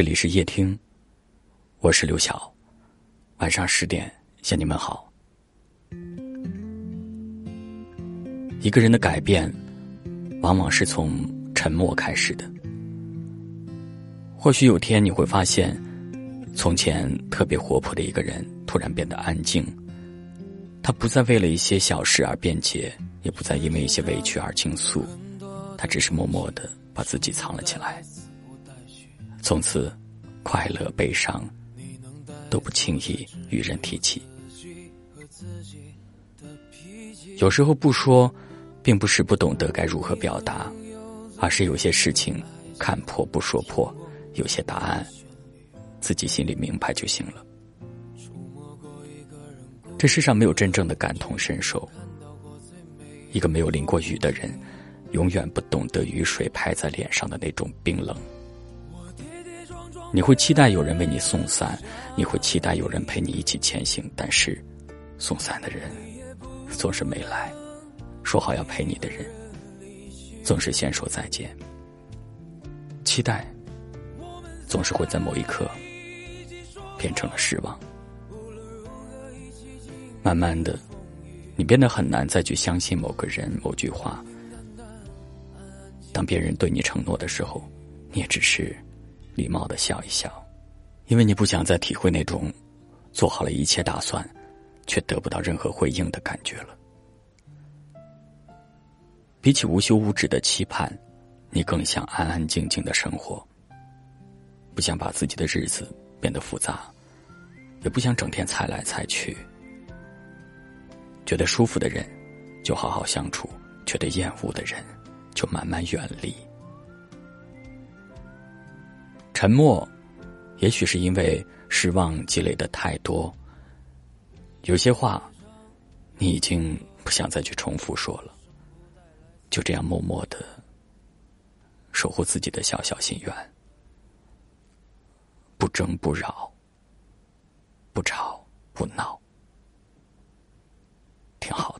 这里是夜听，我是刘晓。晚上十点向你们好。一个人的改变，往往是从沉默开始的。或许有天你会发现，从前特别活泼的一个人，突然变得安静。他不再为了一些小事而辩解，也不再因为一些委屈而倾诉，他只是默默的把自己藏了起来。从此，快乐、悲伤都不轻易与人提起。有时候不说，并不是不懂得该如何表达，而是有些事情看破不说破，有些答案自己心里明白就行了。这世上没有真正的感同身受。一个没有淋过雨的人，永远不懂得雨水拍在脸上的那种冰冷。你会期待有人为你送伞，你会期待有人陪你一起前行，但是，送伞的人总是没来，说好要陪你的人总是先说再见。期待总是会在某一刻变成了失望，慢慢的，你变得很难再去相信某个人、某句话。当别人对你承诺的时候，你也只是。礼貌的笑一笑，因为你不想再体会那种做好了一切打算，却得不到任何回应的感觉了。比起无休无止的期盼，你更想安安静静的生活，不想把自己的日子变得复杂，也不想整天猜来猜去。觉得舒服的人，就好好相处；觉得厌恶的人，就慢慢远离。沉默，也许是因为失望积累的太多。有些话，你已经不想再去重复说了。就这样默默的守护自己的小小心愿，不争不扰，不吵不闹，挺好的。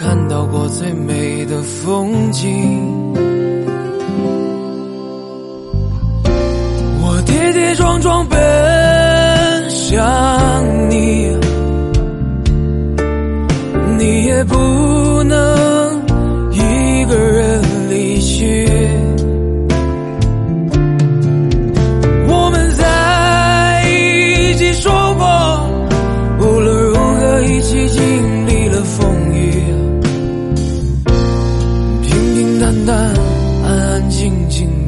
看到过最美的风景，我跌跌撞撞奔安安静静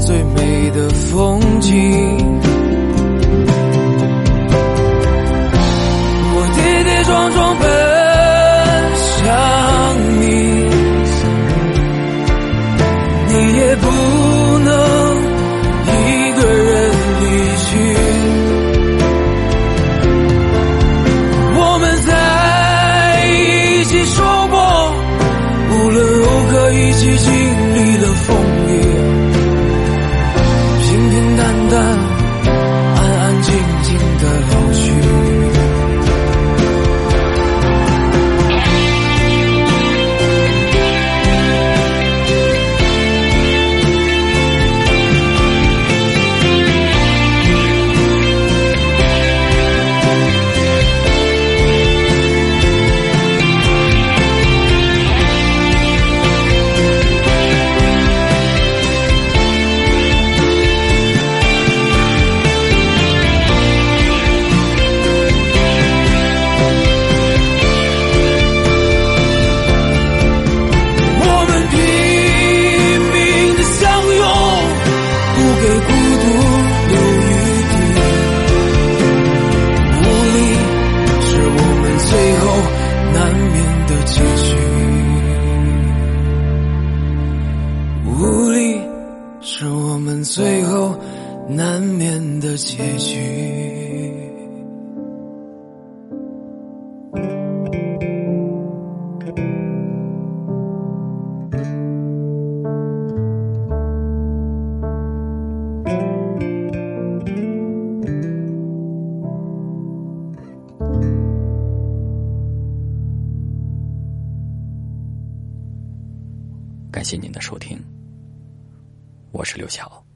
最美的风景我跌跌撞撞奔向你你也不能一个人离去我们在一起说过无论如何一起去最后难免的结局。感谢您的收听。我是刘晓。